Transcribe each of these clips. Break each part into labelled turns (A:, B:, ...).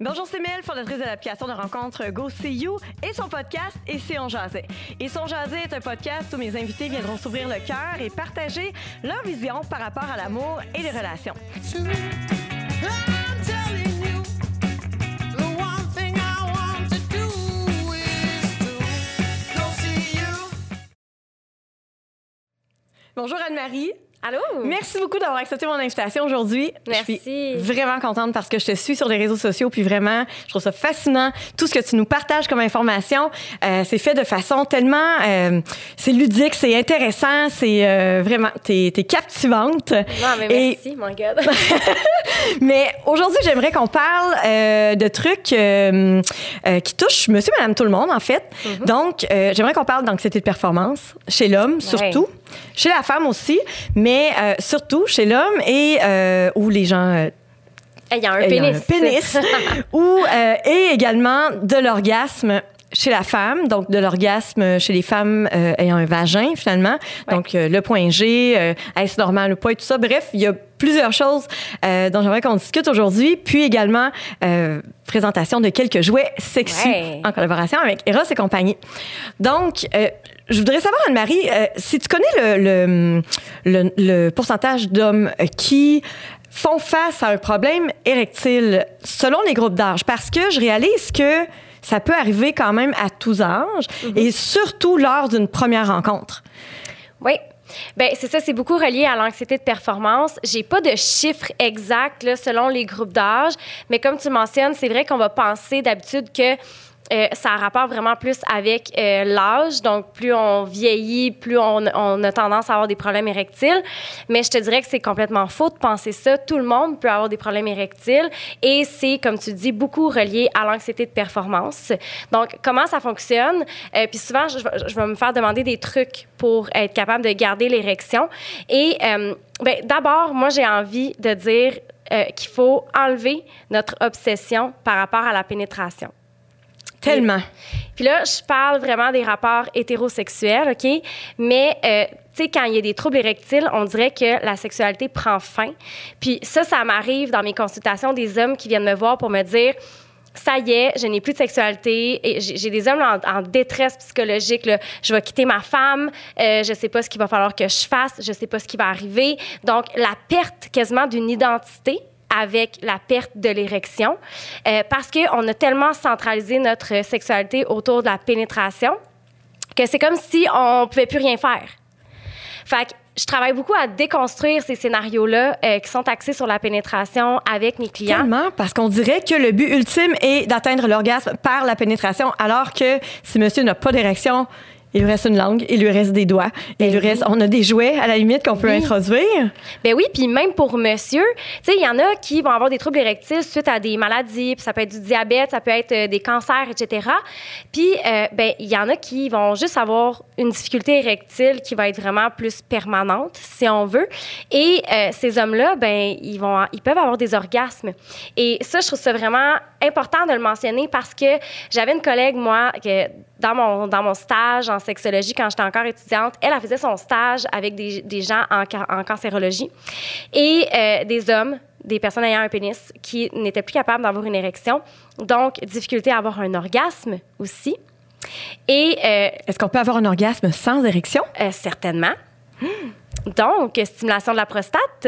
A: Bonjour, c'est Mel, fondatrice de l'application de rencontre Go See You et son podcast Et si on jasait. Et si on jasait est un podcast où mes invités viendront s'ouvrir le cœur et partager leur vision par rapport à l'amour et les relations. Bonjour Anne-Marie.
B: Allô?
A: Merci beaucoup d'avoir accepté mon invitation aujourd'hui.
B: Merci.
A: Je suis vraiment contente parce que je te suis sur les réseaux sociaux, puis vraiment, je trouve ça fascinant. Tout ce que tu nous partages comme information, euh, c'est fait de façon tellement... euh, c'est ludique, c'est intéressant, c'est euh, vraiment... T'es es captivante.
B: Non, mais
A: Et-
B: merci, mon God.
A: Mais aujourd'hui, j'aimerais qu'on parle euh, de trucs euh, euh, qui touchent monsieur, madame, tout le monde, en fait. Donc, euh, j'aimerais qu'on parle d'anxiété de performance chez l'homme, surtout. Chez la femme aussi, mais euh, surtout chez l'homme et euh, où les gens euh,
B: Il y a un
A: ayant
B: pénis.
A: un pénis ou et également de l'orgasme chez la femme, donc de l'orgasme chez les femmes euh, ayant un vagin finalement, donc euh, le point G, euh, est-ce normal ou pas et tout ça. Bref, il y a plusieurs choses dont j'aimerais qu'on discute aujourd'hui, puis également présentation de quelques jouets sexy
B: Ouais.
A: en collaboration avec Eros et compagnie. Donc, je voudrais savoir, Anne-Marie, si tu connais le, le, le, le pourcentage d'hommes qui font face à un problème érectile selon les groupes d'âge, parce que je réalise que ça peut arriver quand même à tous âges et surtout lors d'une première rencontre.
B: Oui. Ben c'est ça, c'est beaucoup relié à l'anxiété de performance. J'ai pas de chiffres exacts là, selon les groupes d'âge, mais comme tu mentionnes, c'est vrai qu'on va penser d'habitude que euh, ça a rapport vraiment plus avec euh, l'âge. Donc, plus on vieillit, plus on, on a tendance à avoir des problèmes érectiles. Mais je te dirais que c'est complètement faux de penser ça. Tout le monde peut avoir des problèmes érectiles et c'est, comme tu dis, beaucoup relié à l'anxiété de performance. Donc, comment ça fonctionne? Euh, puis souvent, je, je vais me faire demander des trucs pour être capable de garder l'érection. Et euh, ben, d'abord, moi, j'ai envie de dire euh, qu'il faut enlever notre obsession par rapport à la pénétration.
A: Tellement.
B: Puis là, je parle vraiment des rapports hétérosexuels, OK? Mais, euh, tu sais, quand il y a des troubles érectiles, on dirait que la sexualité prend fin. Puis ça, ça m'arrive dans mes consultations des hommes qui viennent me voir pour me dire ça y est, je n'ai plus de sexualité. J'ai des hommes en, détresse psychologique. Je vais quitter ma femme. Euh, je sais pas ce qu'il va falloir que je fasse. Je sais pas ce qui va arriver. Donc, la perte quasiment d'une identité avec la perte de l'érection euh, parce qu'on a tellement centralisé notre sexualité autour de la pénétration que c'est comme si on pouvait plus rien faire. Fait que je travaille beaucoup à déconstruire ces scénarios-là euh, qui sont axés sur la pénétration avec mes clients.
A: Tellement, parce qu'on dirait que le but ultime est d'atteindre l'orgasme par la pénétration, alors que si monsieur n'a pas d'érection, il lui reste une langue, il lui reste des doigts, il lui reste, on a des jouets à la limite qu'on peut
B: Ben Oui.
A: introduire.
B: Ben oui, puis même pour monsieur, tu sais, il y en a qui vont avoir des troubles érectiles suite à des maladies, puis ça peut être du diabète, ça peut être euh, des cancers, etc. Puis, euh, ben, il y en a qui vont juste avoir une difficulté érectile qui va être vraiment plus permanente, si on veut. Et euh, ces hommes-là, ben, ils vont, ils peuvent avoir des orgasmes. Et ça, je trouve ça vraiment important de le mentionner parce que j'avais une collègue, moi, que dans mon, dans mon stage en sexologie, quand j'étais encore étudiante, elle, elle faisait son stage avec des, des gens en, en cancérologie et euh, des hommes, des personnes ayant un pénis qui n'étaient plus capables d'avoir une érection. Donc, difficulté à avoir un orgasme aussi. Et euh,
A: Est-ce qu'on peut avoir un orgasme sans érection?
B: euh, certainement. Donc, stimulation de la prostate,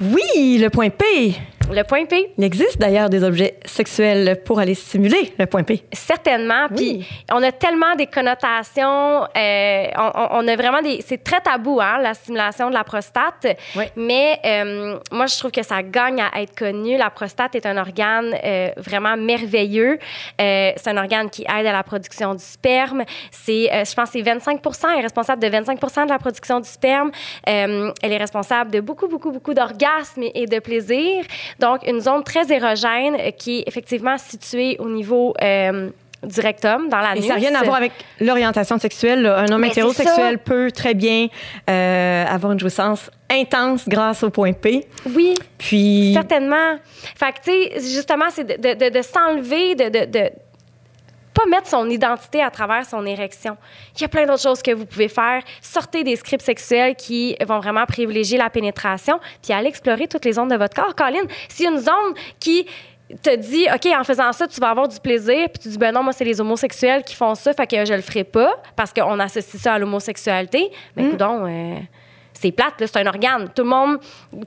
A: Oui, le point P.
B: le point P.
A: Il existe d'ailleurs des objets sexuels pour aller stimuler le point P.
B: Certainement. Puis on a tellement des connotations. euh, on, a vraiment des. C'est très tabou, hein, la stimulation de la prostate.
A: Oui.
B: Mais euh, moi, je trouve que ça gagne à être connu. La prostate est un organe euh, vraiment merveilleux. C'est un organe qui aide à la production du sperme. C'est, je pense, que c'est 25 Elle est responsable de 25% de la production du sperme. Elle est responsable de beaucoup, beaucoup, beaucoup d'orgasmes et de plaisir. Donc, une zone très érogène euh, qui est effectivement située au niveau euh, du rectum, dans la
A: Et ça n'a rien à voir avec l'orientation sexuelle. là. Un homme
B: Mais c'est
A: hétérosexuel peut très bien euh, avoir une jouissance intense grâce au point P.
B: Oui,
A: Puis,
B: certainement. Fait que, tu sais, justement, c'est de, de- de- de s'enlever, de, de, de pas mettre son identité à travers son érection. Il y a plein d'autres choses que vous pouvez faire. Sortez des scripts sexuels qui vont vraiment privilégier la pénétration, puis allez explorer toutes les zones de votre corps. Colin, s'il y a une zone qui te dit, OK, en faisant ça, tu vas avoir du plaisir. Puis tu dis, ben non, moi, c'est les homosexuels qui font ça, fait que je le ferai pas parce qu'on associe ça à l'homosexualité. Mais écoute donc, euh, c'est plate, c'est un organe. Tout le monde,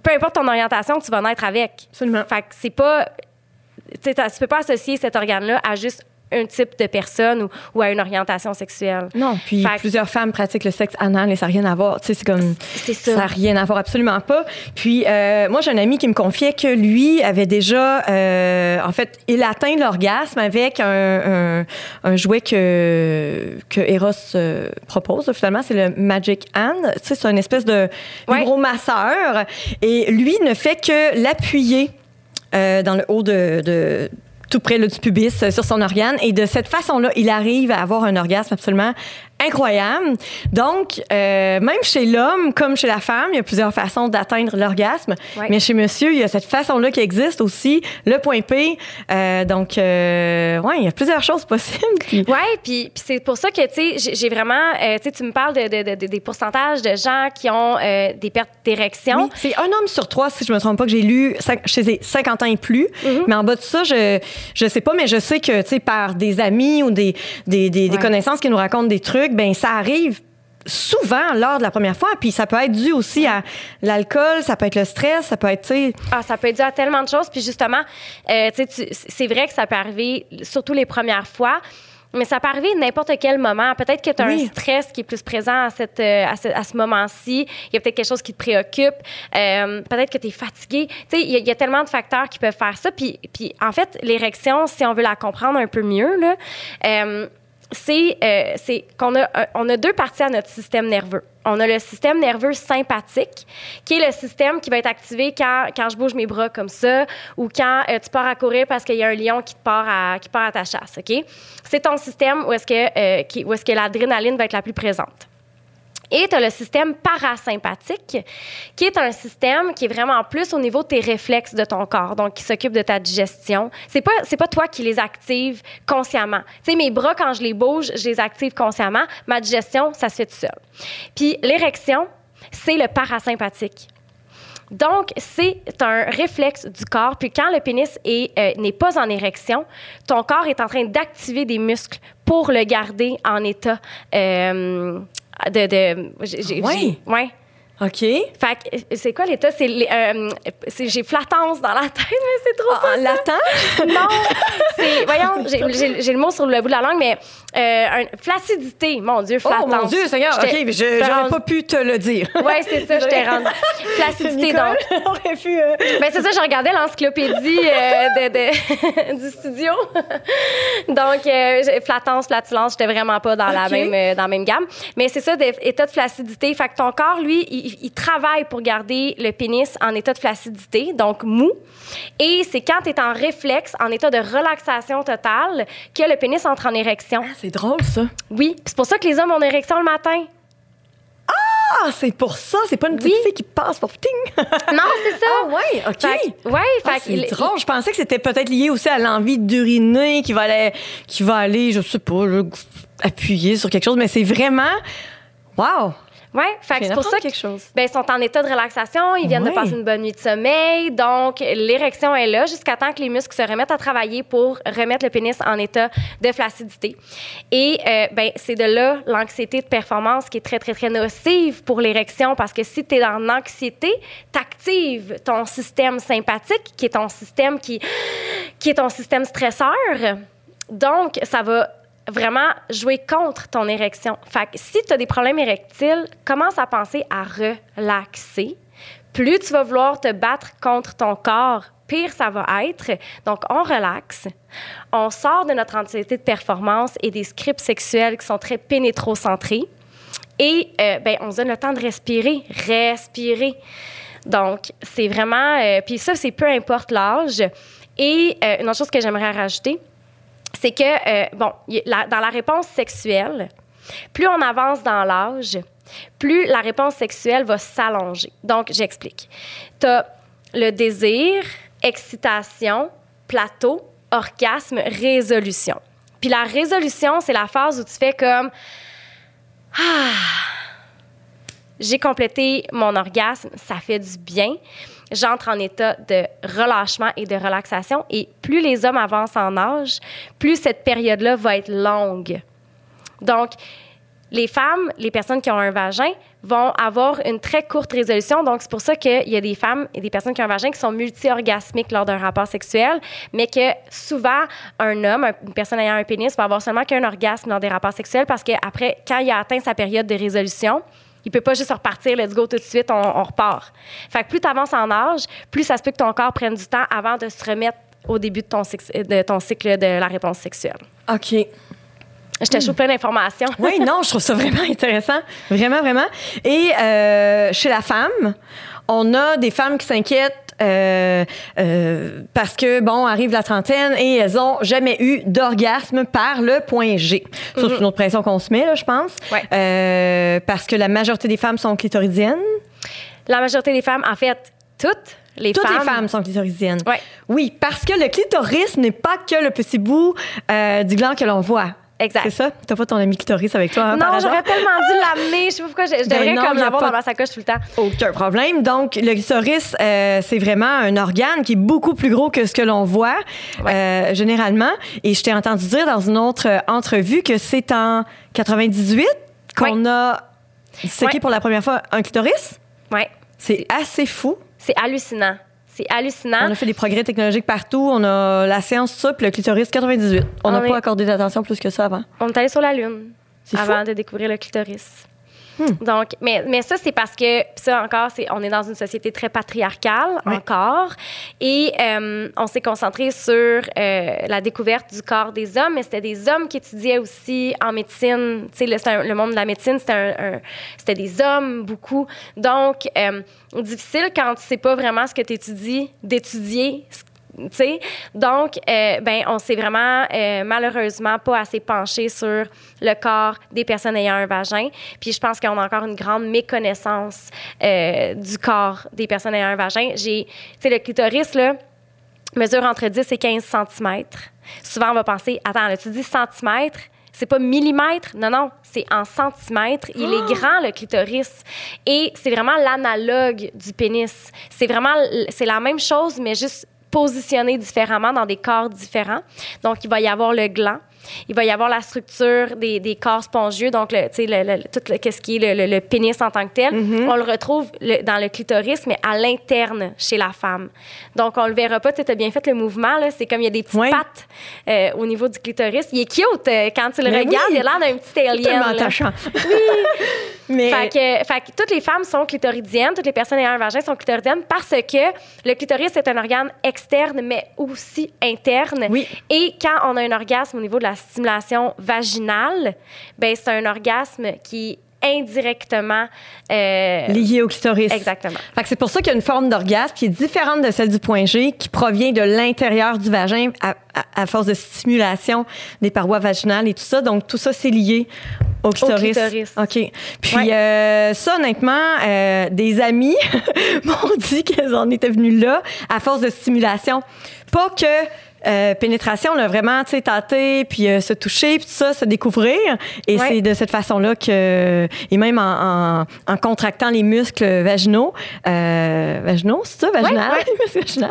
B: peu importe ton orientation, tu vas naître avec.
A: Absolument.
B: Fait que c'est pas. Tu peux pas associer cet organe-là à juste un type de personne ou, ou à une orientation sexuelle.
A: Non, puis
B: Fait que-
A: plusieurs femmes pratiquent le sexe anal et ça n'a rien à voir. Tu sais, c'est comme.
B: C'est ça.
A: Ça n'a rien à voir, absolument pas. Puis, euh, moi, j'ai un ami qui me confiait que lui avait déjà. euh, en fait, il atteint l'orgasme avec un, un- un jouet que, que Eros euh, propose. Finalement, c'est le Magic Hand. Tu sais, c'est une espèce de
B: Ouais.
A: vibromasseur. Et lui ne fait que l'appuyer euh, dans le haut de. de- tout près là, du pubis euh, sur son organe. Et de cette façon-là, il arrive à avoir un orgasme absolument incroyable. Donc, euh, même chez l'homme comme chez la femme, il y a plusieurs façons d'atteindre l'orgasme.
B: Ouais.
A: Mais chez monsieur, il y a cette façon-là qui existe aussi, le point P. Euh, donc, euh, ouais, il y a plusieurs choses possibles.
B: Ouais, puis, puis c'est pour ça que, tu sais, j'ai- vraiment, euh, tu sais, tu me parles de, de- de- des pourcentages de gens qui ont des pertes d'érection.
A: Oui, c'est un homme sur trois, si je me trompe pas, que j'ai lu chez les 50 ans et plus. Mais en bas de ça, je je sais pas, mais je sais que, tu sais, par des amis ou des, des, des, connaissances qui nous racontent des trucs, ben ça arrive souvent lors de la première fois. Puis ça peut être dû aussi à l'alcool, ça peut être le stress, ça peut être, tu sais...
B: Ah, ça peut être dû à tellement de choses. Puis justement, euh, tu sais, tu- c'est vrai que ça peut arriver, surtout les premières fois. Mais ça peut arriver n'importe quel moment. Peut-être que tu as
A: Oui.
B: un stress qui est plus présent à, cette, euh, à ce, à ce moment-ci. Il y a peut-être quelque chose qui te préoccupe. Euh, peut-être que tu es fatigué. Tu sais, il y, a- il y a tellement de facteurs qui peuvent faire ça. Puis, puis en fait, l'érection, si on veut la comprendre un peu mieux, là, euh, c'est euh, c'est qu'on a, un- on a deux parties à notre système nerveux. On a le système nerveux sympathique, qui est le système qui va être activé quand, quand je bouge mes bras comme ça ou quand euh, tu pars à courir parce qu'il y a un lion qui te part à, qui à ta chasse? C'est ton système où est-ce que, euh, où est-ce que l'adrénaline va être la plus présente. Et tu as le système parasympathique, qui est un système qui est vraiment plus au niveau de tes réflexes de ton corps, donc qui s'occupe de ta digestion. C'est pas pas toi qui les active consciemment. Tu sais mes bras quand je les bouge, je les active consciemment, ma digestion, ça se fait tout seul. Puis l'érection, c'est le parasympathique. Donc, c'est un réflexe du corps. Puis quand le pénis euh, n'est pas en érection, ton corps est en train d'activer des muscles pour le garder en état euh, de... de j'ai,
A: Ouais. OK.
B: Fait que, euh, c'est quoi l'état? C'est, les- euh, c'est- j'ai flatance dans la tête, mais c'est trop pas
A: En
B: ça.
A: latin?
B: Non, c'est... Voyons, j'ai le mot sur le bout de la langue, mais euh, un- flaccidité. Mon Dieu,
A: Oh
B: flatance.
A: mon Dieu, Seigneur, OK, j'aurais pas pu te le dire.
B: Ouais, c'est ça, je t'ai rendu. Flaccidité, donc.
A: Nicole aurait pu... euh,
B: Ben c'est ça, je regardais l'encyclopédie euh, de, de- du studio. Donc, euh, flatance, flatulence, j'étais vraiment pas dans, la même, dans la même gamme. Mais c'est ça, état de flaccidité. Fait que ton corps, lui, il, il travaille pour garder le pénis en état de flaccidité, donc mou. Et c'est quand tu es en réflexe, en état de relaxation totale, que le pénis entre en érection.
A: Ah, c'est drôle, ça.
B: Oui, c'est pour ça que les hommes ont une érection le matin.
A: Ah, c'est pour ça. C'est pas une petite
B: Oui.
A: fille qui passe pour ting.
B: Non, c'est ça.
A: Ah, ouais, OK.
B: Fait ouais,
A: Ah, c'est drôle. Je pensais que c'était peut-être lié aussi à l'envie d'uriner qui va aller, qui va aller, je sais pas, appuyer sur quelque chose, mais c'est vraiment. Wow! Je
B: c'est pour ça que
A: quelque chose.
B: Ben, ils sont en état de relaxation, ils viennent
A: Ouais.
B: de passer une bonne nuit de sommeil, donc l'érection est là jusqu'à temps que les muscles se remettent à travailler pour remettre le pénis en état de flaccidité. Et euh, ben, c'est de là l'anxiété de performance qui est très, très, très nocive pour l'érection parce que si tu es en anxiété, tu actives ton système sympathique qui est ton système qui, qui est ton système stresseur. Donc, ça va vraiment jouer contre ton érection. Fait que si tu as des problèmes érectiles, commence à penser à relaxer. Plus tu vas vouloir te battre contre ton corps, pire ça va être. Donc, on relaxe. On sort de notre anxiété de performance et des scripts sexuels qui sont très pénétrocentrés. Et euh, ben, on se donne le temps de respirer. Respirer. Donc, c'est vraiment... euh, Puis ça, c'est peu importe l'âge. Et euh, une autre chose que j'aimerais rajouter, c'est que, euh, bon, dans la réponse sexuelle, plus on avance dans l'âge, plus la réponse sexuelle va s'allonger. Donc, j'explique. Tu as le désir, excitation, plateau, orgasme, résolution. Puis la résolution, c'est la phase où tu fais comme Ah, j'ai complété mon orgasme, ça fait du bien. J'entre en état de relâchement et de relaxation. Et plus les hommes avancent en âge, plus cette période-là va être longue. Donc, les femmes, les personnes qui ont un vagin, vont avoir une très courte résolution. Donc, c'est pour ça qu'il y a des femmes et des personnes qui ont un vagin qui sont multi-orgasmiques lors d'un rapport sexuel, mais que souvent, un homme, une personne ayant un pénis, va avoir seulement qu'un orgasme dans des rapports sexuels parce qu'après, quand il a atteint sa période de résolution, il peut pas juste repartir, let's go tout de suite, on, on repart. Fait que plus tu avances en âge, plus ça se peut que ton corps prenne du temps avant de se remettre au début de ton, de ton cycle de la réponse sexuelle.
A: OK.
B: Je te plein d'informations.
A: Oui, non, je trouve ça vraiment intéressant. Vraiment, vraiment. Et euh, chez la femme, on a des femmes qui s'inquiètent euh, euh, parce que, bon, arrive la trentaine et elles ont jamais eu d'orgasme par le point G. Ça, c'est une autre pression qu'on se met, là, je pense.
B: Ouais.
A: Euh, parce que la majorité des femmes sont clitoridiennes.
B: La majorité des femmes, en fait, toutes les
A: Toutes
B: femmes.
A: les femmes sont clitoridiennes.
B: Ouais.
A: Oui, parce que le clitoris n'est pas que le petit bout euh, du gland que l'on voit.
B: Exact.
A: C'est ça? T'as pas ton ami clitoris avec toi, hein,
B: Non, j'aurais tellement dû l'amener. Je sais pas pourquoi. Je, je
A: Ben
B: devrais
A: non,
B: comme l'avoir dans ma sacoche tout le temps.
A: Aucun problème. Donc, le clitoris, euh, c'est vraiment un organe qui est beaucoup plus gros que ce que l'on voit euh, généralement. Et je t'ai entendu dire dans une autre euh, entrevue que c'est en 98 qu'on a séqué
B: Ouais.
A: pour la première fois un clitoris?
B: Ouais.
A: C'est assez fou.
B: C'est hallucinant. C'est hallucinant.
A: On a fait des progrès technologiques partout. On a la science, ça, puis le clitoris, 98. On n'a
B: est-
A: pas accordé d'attention plus que ça avant.
B: On est allé sur la Lune avant
A: fou.
B: De découvrir le clitoris. Donc, mais, mais ça, c'est parce que, ça encore, c'est, on est dans une société très patriarcale
A: Oui.
B: encore. Et euh, on s'est concentré sur euh, la découverte du corps des hommes, mais c'était des hommes qui étudiaient aussi en médecine. Tu sais, le, le monde de la médecine, c'était, un- un- c'était des hommes, beaucoup. Donc, euh, difficile quand tu sais pas vraiment ce que tu étudies, d'étudier ce Donc, euh, ben, on s'est vraiment, euh, malheureusement, pas assez penché sur le corps des personnes ayant un vagin. Puis je pense qu'on a encore une grande méconnaissance euh, du corps des personnes ayant un vagin. J'ai, tu sais, le clitoris, là, mesure entre 10 et 15 cm. Souvent, on va penser, attends, là, tu dis centimètres, c'est pas millimètres, non, non, c'est en centimètres. Il est grand, le clitoris. Et c'est vraiment l'analogue du pénis. C'est vraiment, c'est la même chose, mais juste positionné différemment dans des corps différents. Donc, il va y avoir le gland. Il va y avoir la structure des, des corps spongieux, donc le, tu sais, le, le- tout le, qu'est-ce qui est le, pénis en tant que tel. On le retrouve dans le clitoris, mais à l'interne chez la femme. Donc, on le verra pas. Tu as bien fait le mouvement. C'est comme il y a des petites
A: Oui.
B: pattes euh, au niveau du clitoris. Il est cute euh, quand tu le
A: Mais
B: regardes.
A: oui.
B: Il a l'air d'un petit alien.
A: Attachant. Mais
B: Fait que, fait que toutes les femmes sont clitoridiennes, toutes les personnes ayant un vagin sont clitoridiennes parce que le clitoris est un organe externe, mais aussi interne.
A: Oui.
B: Et quand on a un orgasme au niveau de la stimulation vaginale, ben c'est un orgasme qui est indirectement euh,
A: lié au clitoris.
B: Exactement.
A: Fait que c'est pour ça qu'il y a une forme d'orgasme qui est différente de celle du point G, qui provient de l'intérieur du vagin à, à- à force de stimulation des parois vaginales et tout ça. Donc, tout ça, c'est lié au clitoris.
B: clitoris.
A: OK. Puis,
B: Ouais.
A: euh, ça, honnêtement, euh, des amis m'ont dit qu'elles en étaient venues là à force de stimulation. Pas que euh, pénétration, là, vraiment, tu sais, tâter, puis euh, se toucher, puis tout ça, se découvrir. Et
B: Ouais.
A: c'est de cette façon-là que, et même en, en- en contractant les muscles vaginaux, euh, vaginaux, c'est ça, vaginal?
B: Ouais,
A: vaginaux.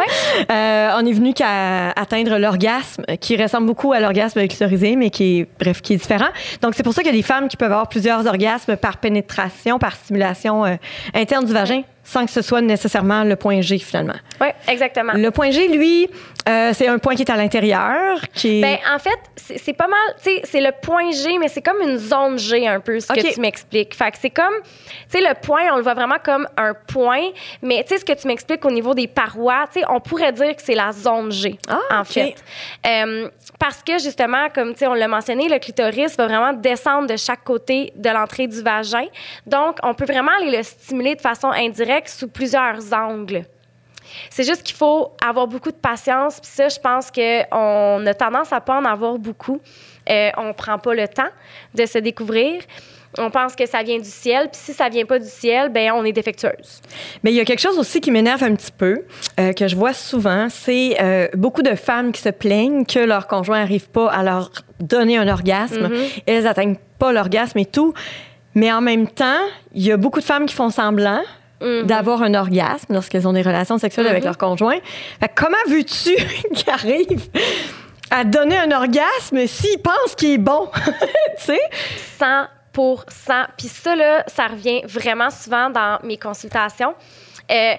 A: Euh, on est venu qu'à atteindre l'orgasme, qui ressemble beaucoup à l'orgasme clitorisé, mais qui est, bref, qui est différent. Donc, c'est pour ça qu'il y a des femmes qui peuvent avoir plusieurs orgasmes par pénétration, par stimulation euh, interne du vagin, sans que ce soit nécessairement le point G, finalement.
B: Oui, exactement.
A: Le point G, lui, euh, c'est un point qui est à l'intérieur, qui est...
B: Ben, en fait, c'est pas mal, tu sais, c'est le point G, mais c'est comme une zone G un peu, ce que tu m'expliques. Fait que c'est comme, tu sais, le point, on le voit vraiment comme un point, mais tu sais, ce que tu m'expliques au niveau des parois, tu sais, on pourrait dire que c'est la zone G,
A: Ah,
B: en fait. Euh, parce que, justement, comme, tu sais, on l'a mentionné, le clitoris va vraiment descendre de chaque côté de l'entrée du vagin. Donc, on peut vraiment aller le stimuler de façon indirecte sous plusieurs angles. C'est juste qu'il faut avoir beaucoup de patience. Puis ça, je pense qu'on a tendance à pas en avoir beaucoup. Euh, on prend pas le temps de se découvrir. On pense que ça vient du ciel. Puis si ça vient pas du ciel, ben on est défectueuse.
A: Mais il y a quelque chose aussi qui m'énerve un petit peu, euh, que je vois souvent, c'est euh, beaucoup de femmes qui se plaignent que leur conjoint n'arrive pas à leur donner un orgasme. Elles n'atteignent pas l'orgasme et tout. Mais en même temps, il y a beaucoup de femmes qui font semblant d'avoir un orgasme lorsqu'elles ont des relations sexuelles avec leur conjoint. Fait comment veux-tu qu'ils arrivent à donner un orgasme s'ils pensent qu'il est bon? tu sais?
B: 100 Puis ça, là, ça revient vraiment souvent dans mes consultations. Euh,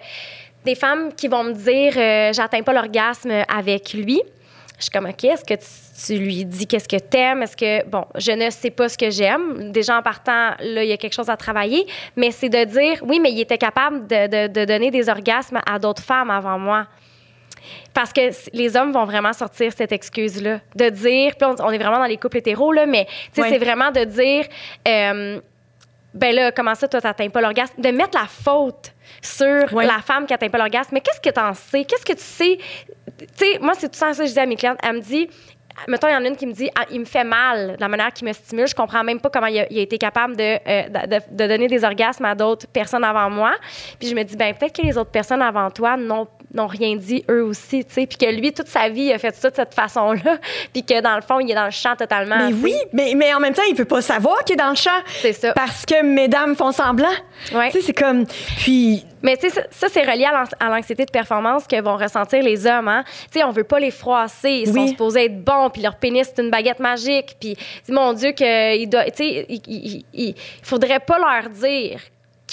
B: des femmes qui vont me dire euh, j'atteins pas l'orgasme avec lui. Je suis comme OK, est-ce que tu, tu lui dis qu'est-ce que t'aimes? Est-ce que, bon, je ne sais pas ce que j'aime. Déjà en partant, là, il y a quelque chose à travailler. Mais c'est de dire oui, mais il était capable de, de- de donner des orgasmes à d'autres femmes avant moi. Parce que les hommes vont vraiment sortir cette excuse-là. De dire, puis on, on est vraiment dans les couples hétéros, là, mais
A: Ouais.
B: c'est vraiment de dire, euh, ben là, comment ça, toi, t'atteins pas l'orgasme? De mettre la faute sur la femme qui atteint pas l'orgasme. Mais qu'est-ce que t'en sais? Qu'est-ce que tu sais? Tu sais, moi, c'est tout ça que je dis à mes clientes. Elle me dit, mettons, il y en a une qui me dit, ah, il me fait mal la manière qu'il me stimule. Je comprends même pas comment il a, été capable de, euh, de- de donner des orgasmes à d'autres personnes avant moi. Puis je me dis, ben peut-être que les autres personnes avant toi n'ont n'ont rien dit eux aussi, tu sais, puis que lui toute sa vie il a fait ça de cette façon-là, puis que dans le fond il est dans le champ totalement.
A: Mais oui, mais, mais en même temps, il peut pas savoir qu'il est dans le champ.
B: C'est ça.
A: Parce que mesdames font semblant.
B: Ouais.
A: Tu sais, c'est comme. Puis.
B: Mais tu sais, ça, ça, c'est relié à l'an- à l'anxiété de performance que vont ressentir les hommes. Hein? Tu sais, on veut pas les froisser. Ils sont supposés être bons, puis leur pénis, c'est une baguette magique. Puis, mon Dieu, que il doit, tu sais, il, il- il- il faudrait pas leur dire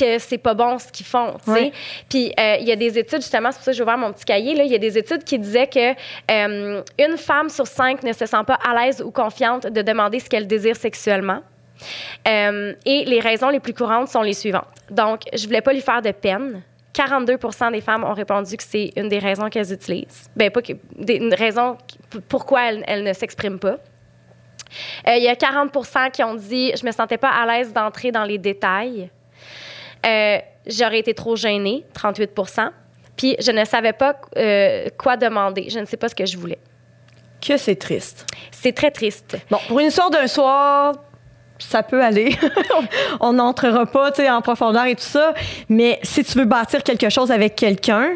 B: que c'est pas bon ce qu'ils font.
A: Oui.
B: Puis euh, il y a des études justement, c'est pour ça que j'ai ouvert mon petit cahier là, il y a des études qui disaient que euh, une femme sur cinq ne se sent pas à l'aise ou confiante de demander ce qu'elle désire sexuellement. Euh, et les raisons les plus courantes sont les suivantes. Donc, je voulais pas lui faire de peine. 42% des femmes ont répondu que c'est une des raisons qu'elles utilisent. Ben pas que, des- une raison pourquoi elles, elles ne s'expriment pas. Euh, Il y a 40% qui ont dit je me sentais pas à l'aise d'entrer dans les détails. Euh, J'aurais été trop gênée, 38 Puis je ne savais pas euh, quoi demander. Je ne sais pas ce que je voulais.
A: Que c'est triste.
B: C'est très triste.
A: Bon, pour une histoire d'un soir, ça peut aller. On n'entrera pas tu sais, en profondeur et tout ça. Mais si tu veux bâtir quelque chose avec quelqu'un,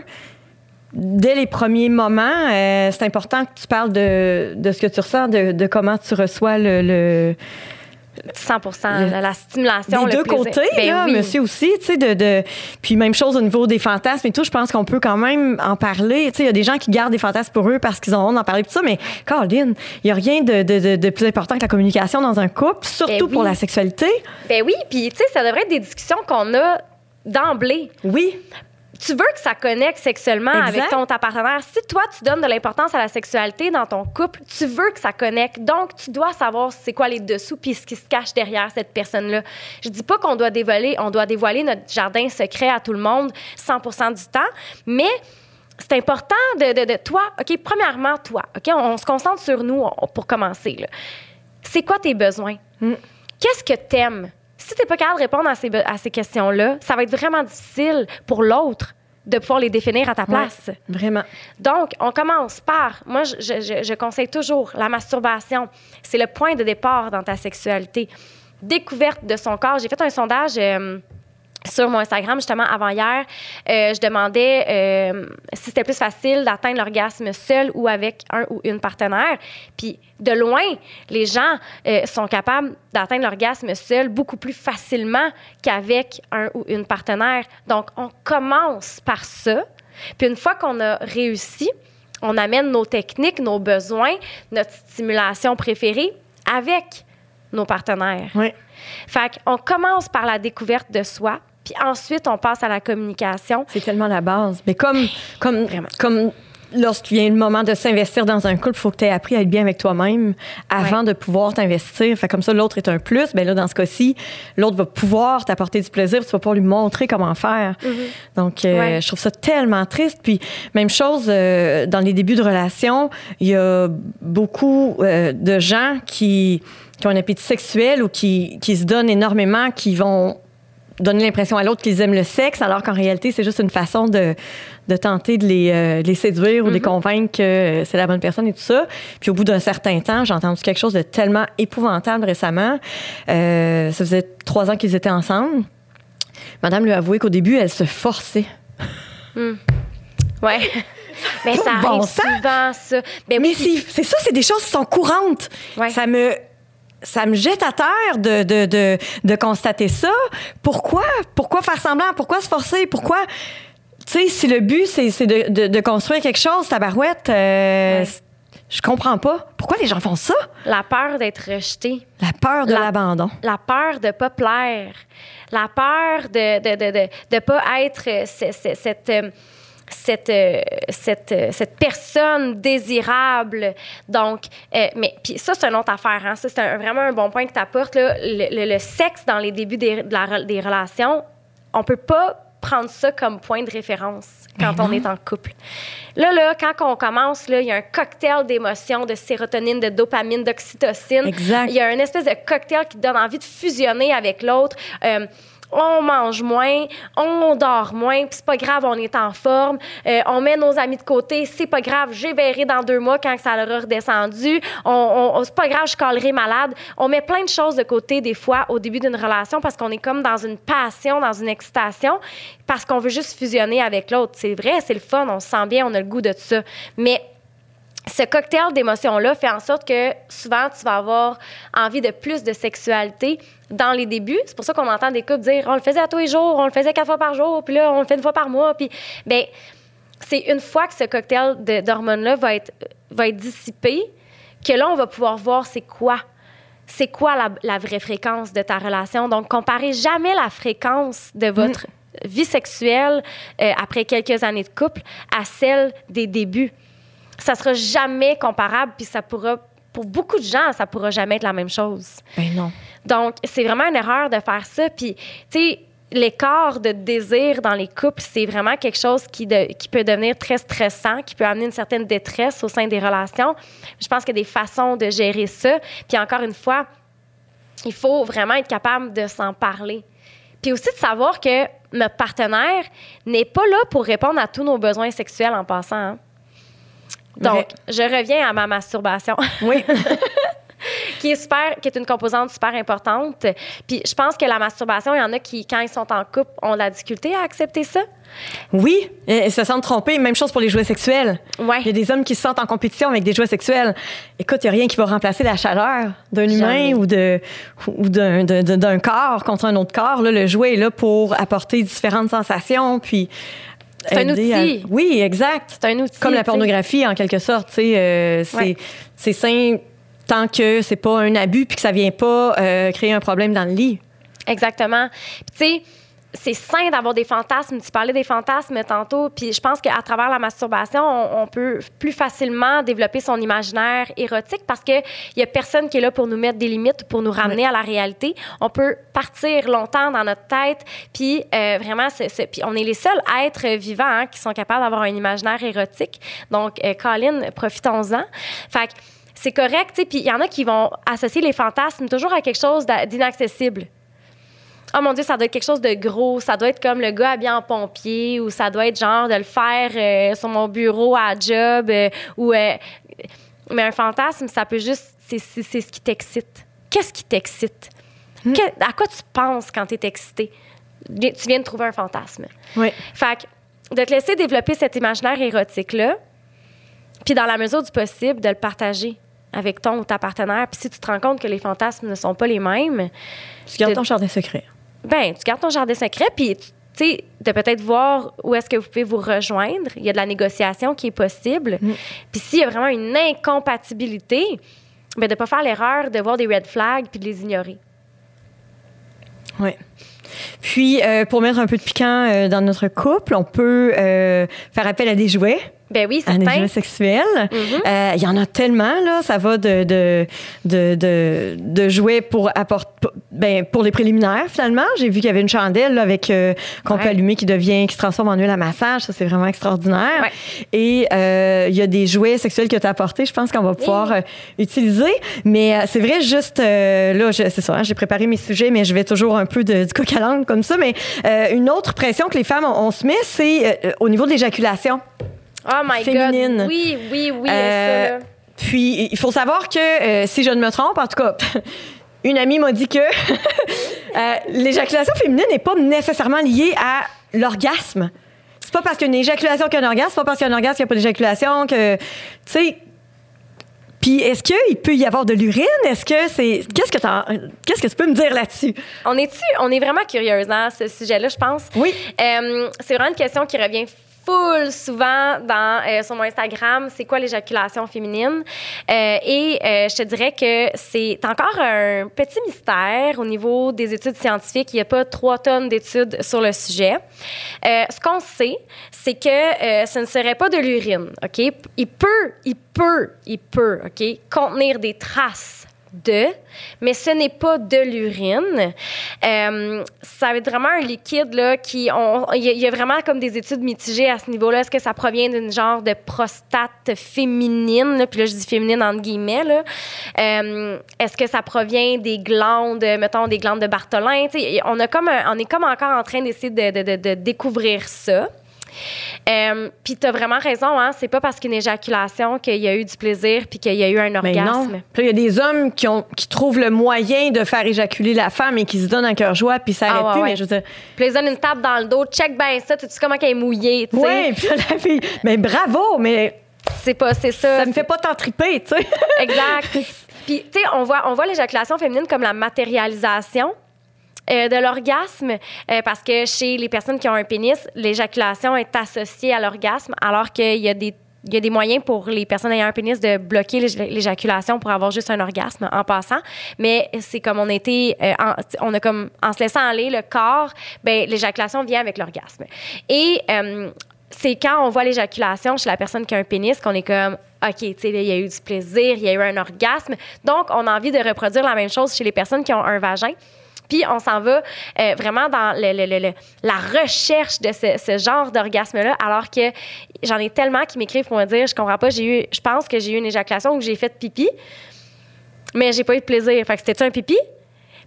A: dès les premiers moments, euh, c'est important que tu parles de, de ce que tu ressens, de, de comment tu reçois le. le
B: 100
A: Le-
B: la, la stimulation.
A: des
B: le
A: deux
B: plaisir.
A: côtés,
B: Ben
A: là,
B: oui.
A: monsieur aussi, tu sais, de, de- Puis même chose au niveau des fantasmes et tout, je pense qu'on peut quand même en parler. Tu sais, il y a des gens qui gardent des fantasmes pour eux parce qu'ils ont honte d'en parler, tout ça, mais Caroline, il n'y a rien de, de- de- plus important que la communication dans un couple, surtout
B: Ben
A: pour la sexualité.
B: Ben oui, puis tu sais, ça devrait être des discussions qu'on a d'emblée.
A: Oui,
B: Tu veux que ça connecte sexuellement
A: Exact.
B: avec ton ta partenaire. Si toi, tu donnes de l'importance à la sexualité dans ton couple, tu veux que ça connecte. Donc, tu dois savoir c'est quoi les dessous puis ce qui se cache derrière cette personne-là. Je dis pas qu'on doit dévoiler, on doit dévoiler notre jardin secret à tout le monde 100% du temps, mais c'est important de, de, de toi. OK, premièrement, toi. OK, on, on se concentre sur nous on- pour commencer. là. C'est quoi tes besoins? Qu'est-ce que t'aimes? Si t'es pas capable de répondre à ces, à ces questions-là, ça va être vraiment difficile pour l'autre de pouvoir les définir à ta place.
A: vraiment.
B: Donc, on commence par, moi, je- je conseille toujours la masturbation. C'est le point de départ dans ta sexualité. Découverte de son corps. J'ai fait un sondage. euh, sur mon Instagram, justement, avant hier, euh, je demandais euh, si c'était plus facile d'atteindre l'orgasme seul ou avec un ou une partenaire. Puis, de loin, les gens euh, sont capables d'atteindre l'orgasme seul beaucoup plus facilement qu'avec un ou une partenaire. Donc, on commence par ça. Puis, une fois qu'on a réussi, on amène nos techniques, nos besoins, notre stimulation préférée avec nos partenaires.
A: Oui.
B: Fait qu'on commence par la découverte de soi, puis ensuite on passe à la communication.
A: C'est tellement la base. Mais comme, comme,
B: Vraiment.
A: comme lorsqu'il vient le moment de s'investir dans un couple, il faut que tu aies appris à être bien avec toi-même avant
B: Ouais.
A: de pouvoir t'investir. Fait comme ça, l'autre est un plus. Ben là, dans ce cas-ci, l'autre va pouvoir t'apporter du plaisir, puis tu vas pouvoir lui montrer comment faire. Donc, euh,
B: Mm-hmm. Ouais.
A: je trouve ça tellement triste. Puis, même chose, euh, dans les débuts de relation, il y a beaucoup euh, de gens qui, qui ont un appétit sexuel ou qui, qui se donnent énormément, qui vont donner l'impression à l'autre qu'ils aiment le sexe, alors qu'en réalité, c'est juste une façon de, de tenter de les, euh, de les séduire ou de les convaincre que euh, c'est la bonne personne et tout ça. Puis au bout d'un certain temps, j'ai entendu quelque chose de tellement épouvantable récemment. Euh, ça faisait trois ans qu'ils étaient ensemble. Madame lui a avoué qu'au début, elle se forçait.
B: Ouais. Mais ça
A: Bon
B: arrive
A: sang!
B: souvent, ça. Ben
A: Mais
B: oui,
A: c'est c'est ça, c'est des choses qui sont courantes.
B: Ouais.
A: Ça me ça me jette à terre de, de, de, de constater ça. Pourquoi? Pourquoi faire semblant? Pourquoi se forcer? Pourquoi? Tu sais, si le but, c'est de, de, construire quelque chose, tabarouette, euh,
B: Ouais.
A: je comprends pas. Pourquoi les gens font ça?
B: La peur d'être rejeté.
A: La peur de
B: La-
A: l'abandon.
B: la peur de pas plaire, la peur de de, de, de, de pas être euh, ce- ce- cette euh, cette, euh, cette, euh, cette personne désirable. Donc, euh, mais puis ça, c'est une autre affaire. Hein? Ça, c'est un- vraiment un bon point que tu apportes. Là. Le, le- le sexe dans les débuts des, de la des relations, on peut pas prendre ça comme point de référence quand
A: Ben
B: on
A: non.
B: est en couple. Là, là, quand on commence, là, il y a un cocktail d'émotions, de sérotonine, de dopamine, d'oxytocine.
A: Exact.
B: Il y a un espèce de cocktail qui te donne envie de fusionner avec l'autre. Euh, on mange moins, on dort moins, puis c'est pas grave, on est en forme. Euh, on met nos amis de côté, c'est pas grave, j'ai verré dans deux mois quand ça leur a redescendu. On, on- c'est pas grave, je calerai malade. On met plein de choses de côté des fois au début d'une relation parce qu'on est comme dans une passion, dans une excitation, parce qu'on veut juste fusionner avec l'autre. C'est vrai, c'est le fun, on se sent bien, on a le goût de ça. Mais ce cocktail d'émotions-là fait en sorte que souvent, tu vas avoir envie de plus de sexualité dans les débuts. C'est pour ça qu'on entend des couples dire on le faisait à tous les jours, on le faisait quatre fois par jour, puis là, on le fait une fois par mois. Puis, ben, c'est une fois que ce cocktail d'hormones-là va être, va être dissipé que là, on va pouvoir voir c'est quoi. C'est quoi la, la vraie fréquence de ta relation. Donc, comparez jamais la fréquence de votre vie sexuelle euh, après quelques années de couple à celle des débuts ça sera jamais comparable, puis ça pourra, pour beaucoup de gens, ça pourra jamais être la même chose.
A: Ben non.
B: Donc, c'est vraiment une erreur de faire ça. Puis, tu sais, l'écart de désir dans les couples, c'est vraiment quelque chose qui, de- qui peut devenir très stressant, qui peut amener une certaine détresse au sein des relations. Je pense qu'il y a des façons de gérer ça. Puis, encore une fois, il faut vraiment être capable de s'en parler. Puis aussi de savoir que notre partenaire n'est pas là pour répondre à tous nos besoins sexuels en passant. hein. Donc,
A: Vrai.
B: je reviens à ma masturbation,
A: Oui.
B: qui est super, qui est une composante super importante. Puis je pense que la masturbation, il y en a qui, quand ils sont en couple, ont de la difficulté à accepter ça.
A: Oui, et se sentent trompés. Même chose pour les jouets sexuels.
B: Ouais.
A: Il y a des hommes qui se sentent en compétition avec des jouets sexuels. Écoute, il n'y a rien qui va remplacer la chaleur d'un humain ou de ou d'un d'un corps contre un autre corps. Là, le jouet est là pour apporter différentes sensations, puis
B: C'est un
A: à-
B: outil.
A: Oui, exact.
B: C'est un outil.
A: Comme la pornographie, en quelque sorte. euh, c'est
B: Ouais.
A: sain tant que c'est pas un abus puis que ça vient pas euh, créer un problème dans le lit.
B: Exactement. Puis, tu sais, c'est sain d'avoir des fantasmes. Tu parlais des fantasmes tantôt, puis je pense qu'à travers la masturbation, on, on peut plus facilement développer son imaginaire érotique parce qu'il y a personne qui est là pour nous mettre des limites, pour nous ramener à la réalité. On peut partir longtemps dans notre tête, puis euh, vraiment, puis on est les seuls êtres vivants hein, qui sont capables d'avoir un imaginaire érotique. Donc, euh, Colin, profitons-en. Fait c'est correct, puis il y en a qui vont associer les fantasmes toujours à quelque chose d'inaccessible oh mon Dieu, ça doit être quelque chose de gros, ça doit être comme le gars habillé en pompier, ou ça doit être genre de le faire euh, sur mon bureau à job, euh, ou. euh, mais un fantasme, ça peut juste. C'est ce qui t'excite. Qu'est-ce qui t'excite? Que- à quoi tu penses quand tu es excité? Tu viens de trouver un fantasme.
A: Oui.
B: Fait que de te laisser développer cet imaginaire érotique-là, puis dans la mesure du possible, de le partager avec ton ou ta partenaire. Puis si tu te rends compte que les fantasmes ne sont pas les mêmes,
A: Tu gardes
B: De-
A: ton jardin secret.
B: Ben, tu gardes ton jardin secret, puis sais, de peut-être voir où est-ce que vous pouvez vous rejoindre. Il y a de la négociation qui est possible. Puis s'il y a vraiment une incompatibilité, ben de ne pas faire l'erreur de voir des red flags puis de les ignorer.
A: Oui. Puis, euh, pour mettre un peu de piquant euh, dans notre couple, on peut euh, faire appel à des jouets,
B: Ben oui, certain.
A: jouets sexuels.
B: Mhm.
A: Euh, Il y en a tellement, là. Ça va de, de, de, de, de jouets pour, apporter, ben, pour les préliminaires, finalement. J'ai vu qu'il y avait une chandelle là, avec euh, qu'on peut allumer qui devient, qui se transforme en huile à massage. Ça, c'est vraiment extraordinaire.
B: Ouais.
A: Et euh, il y a des jouets sexuels que tu as apportés, je pense qu'on va pouvoir utiliser. Mais c'est vrai, juste là, c'est ça, hein, j'ai préparé mes sujets, mais je vais toujours un peu de, du coq à l'âne comme ça. Mais une autre pression que les femmes, on, on se met, c'est au niveau de l'éjaculation.
B: Oh my
A: Féminine.
B: God. Oui, oui, oui.
A: Euh,
B: ça.
A: Puis, il faut savoir que, euh, si je ne me trompe, en tout cas, une amie m'a dit que euh, l'éjaculation féminine n'est pas nécessairement liée à l'orgasme. C'est pas parce qu'il y a une éjaculation qu'il y a un orgasme, c'est pas parce qu'il y a un orgasme qu'il n'y a pas d'éjaculation, que. Tu sais. Puis est-ce qu'il peut y avoir de l'urine? Est-ce que c'est. Qu'est-ce que, t'en- Qu'est-ce que tu peux me dire là-dessus?
B: On est on est vraiment curieuse hein, ce sujet-là, je pense.
A: Oui.
B: Euh, c'est vraiment une question qui revient full souvent dans, euh, sur mon Instagram. C'est quoi l'éjaculation féminine? Euh, et euh, je te dirais que c'est encore un petit mystère au niveau des études scientifiques. Il n'y a pas trois tonnes d'études sur le sujet. Ce qu'on sait, c'est que ce ne serait pas de l'urine, OK? Il peut, il peut, il peut, OK, contenir des traces de, mais ce n'est pas de l'urine. Euh, ça va être vraiment un liquide là qui, il y, a- vraiment comme des études mitigées à ce niveau-là. Est-ce que ça provient d'une genre de prostate féminine? Puis là, je dis féminine entre guillemets. Euh, Est-ce que ça provient des glandes, mettons des glandes de Bartholin? On est comme encore en train d'essayer de, de- de- de découvrir ça. Euh, puis tu as vraiment raison, hein? c'est pas parce qu'une éjaculation qu'il y a eu du plaisir puis qu'il y a eu un
A: Mais non.
B: orgasme.
A: Puis il y a des hommes qui, ont, qui trouvent le moyen de faire éjaculer la femme et qui se donnent un cœur joie, puis ça
B: Ah,
A: arrête
B: ouais,
A: plus.
B: ouais.
A: Mais je veux dire,
B: Puis ils donnent une tape dans le dos, check bien ça, tu sais comment qu'elle est mouillée, tu sais.
A: ouais, puis la fille, mais bravo, mais
B: C'est pas, c'est ça.
A: ça me fait pas tant triper, tu sais.
B: Exact. Puis, tu sais, on voit, on voit l'éjaculation féminine comme la matérialisation. Euh, de l'orgasme euh, parce que chez les personnes qui ont un pénis, l'éjaculation est associée à l'orgasme alors qu'il y a des il y a des moyens pour les personnes ayant un pénis de bloquer l'é- l'éjaculation pour avoir juste un orgasme en passant. Mais c'est comme on était, euh, en, on a comme, en se laissant aller, le corps, ben, l'éjaculation vient avec l'orgasme. Et c'est quand on voit l'éjaculation chez la personne qui a un pénis qu'on est comme, OK, tu sais, il y a eu du plaisir, il y a eu un orgasme. Donc, on a envie de reproduire la même chose chez les personnes qui ont un vagin. Puis on s'en va euh, vraiment dans la recherche de ce, genre d'orgasme-là, alors que j'en ai tellement qui m'écrivent pour me dire, je comprends pas, j'ai eu, je pense que j'ai eu une éjaculation ou que j'ai fait pipi, mais j'ai pas eu de plaisir. Fait que c'était un pipi?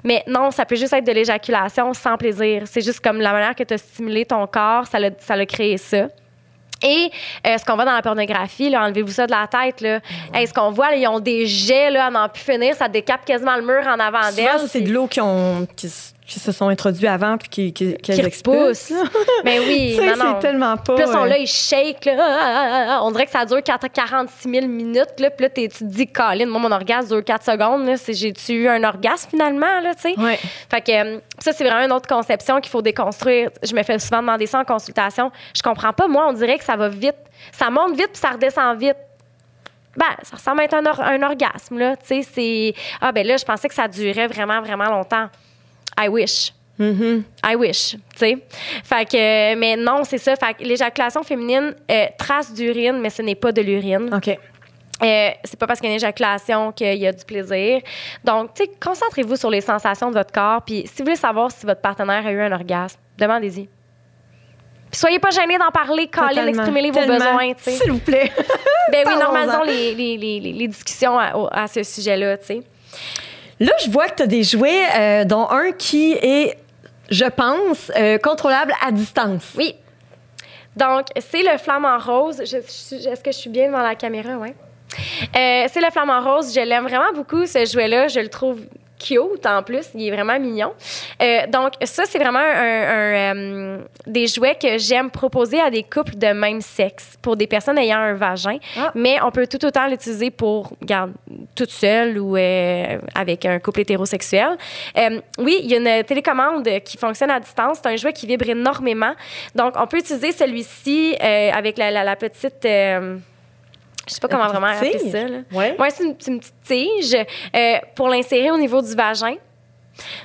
B: Mais non, ça peut juste être de l'éjaculation sans plaisir. C'est juste comme la manière que tu as stimulé ton corps, ça l'a créé ça. Et euh, ce qu'on voit dans la pornographie, enlevez-vous ça de la tête. Là. Hey, ce qu'on voit, là, ils ont des jets là, à n'en plus finir, ça décape quasiment le mur en avant d'elle.
A: ça, c'est de l'eau qui, ont, qui, qui se sont introduits avant puis qui, qui,
B: qui. Mais oui,
A: Tu sais,
B: non, non.
A: c'est tellement pas.
B: Puis là, son
A: euh,
B: là, il shake. Là, Ah, ah, ah. On dirait que ça dure 4 46 000 minutes. Là, puis là, tu te dis, Colin, moi, mon orgasme dure 4 secondes. là. C'est- J'ai-tu eu un orgasme finalement? Là, tu sais?
A: Ouais.
B: Fait que euh, ça, c'est vraiment une autre conception qu'il faut déconstruire. Je me fais souvent demander ça en consultation. Je comprends pas. Moi, on dirait que ça va vite. Ça monte vite puis ça redescend vite. Ben, ça ressemble à être un, or- un orgasme, là. Tu sais, c'est... Ah, ben là, je pensais que ça durait vraiment, vraiment longtemps. I wish.
A: Mm-hmm.
B: I wish, tu sais. Fait que, mais non, c'est ça. Fait que l'éjaculation féminine euh, trace d'urine, mais ce n'est pas de l'urine.
A: OK.
B: Euh, c'est pas parce qu'il y a une éjaculation qu'il y a du plaisir. Donc, tu sais, concentrez-vous sur les sensations de votre corps. Puis, si vous voulez savoir si votre partenaire a eu un orgasme, demandez-y. Puis, soyez pas gênés d'en parler, Colin, exprimez-les vos besoins, tu sais.
A: S'il vous plaît.
B: Ben oui, normalisons les, les, les, discussions à, à ce sujet-là, tu sais.
A: Là, je vois que tu as des jouets, euh, dont un qui est, je pense, euh, contrôlable à distance.
B: Oui. Donc, c'est le flamant rose. Est-ce que je suis bien devant la caméra? Oui. c'est le flamant rose. Je l'aime vraiment beaucoup, ce jouet-là. Je le trouve cute en plus. Il est vraiment mignon. Euh, donc, ça, c'est vraiment un, un, euh, des jouets que j'aime proposer à des couples de même sexe pour des personnes ayant un vagin.
A: Ah.
B: Mais on peut tout autant l'utiliser pour, regarde, toute seule ou euh, avec un couple hétérosexuel. Oui, il y a une télécommande qui fonctionne à distance. C'est un jouet qui vibre énormément. Donc, on peut utiliser celui-ci avec la, la- la petite... je sais pas comment vraiment appeler ça. Là.
A: Ouais.
B: Ouais, c'est une, petite tige euh, pour l'insérer au niveau du vagin.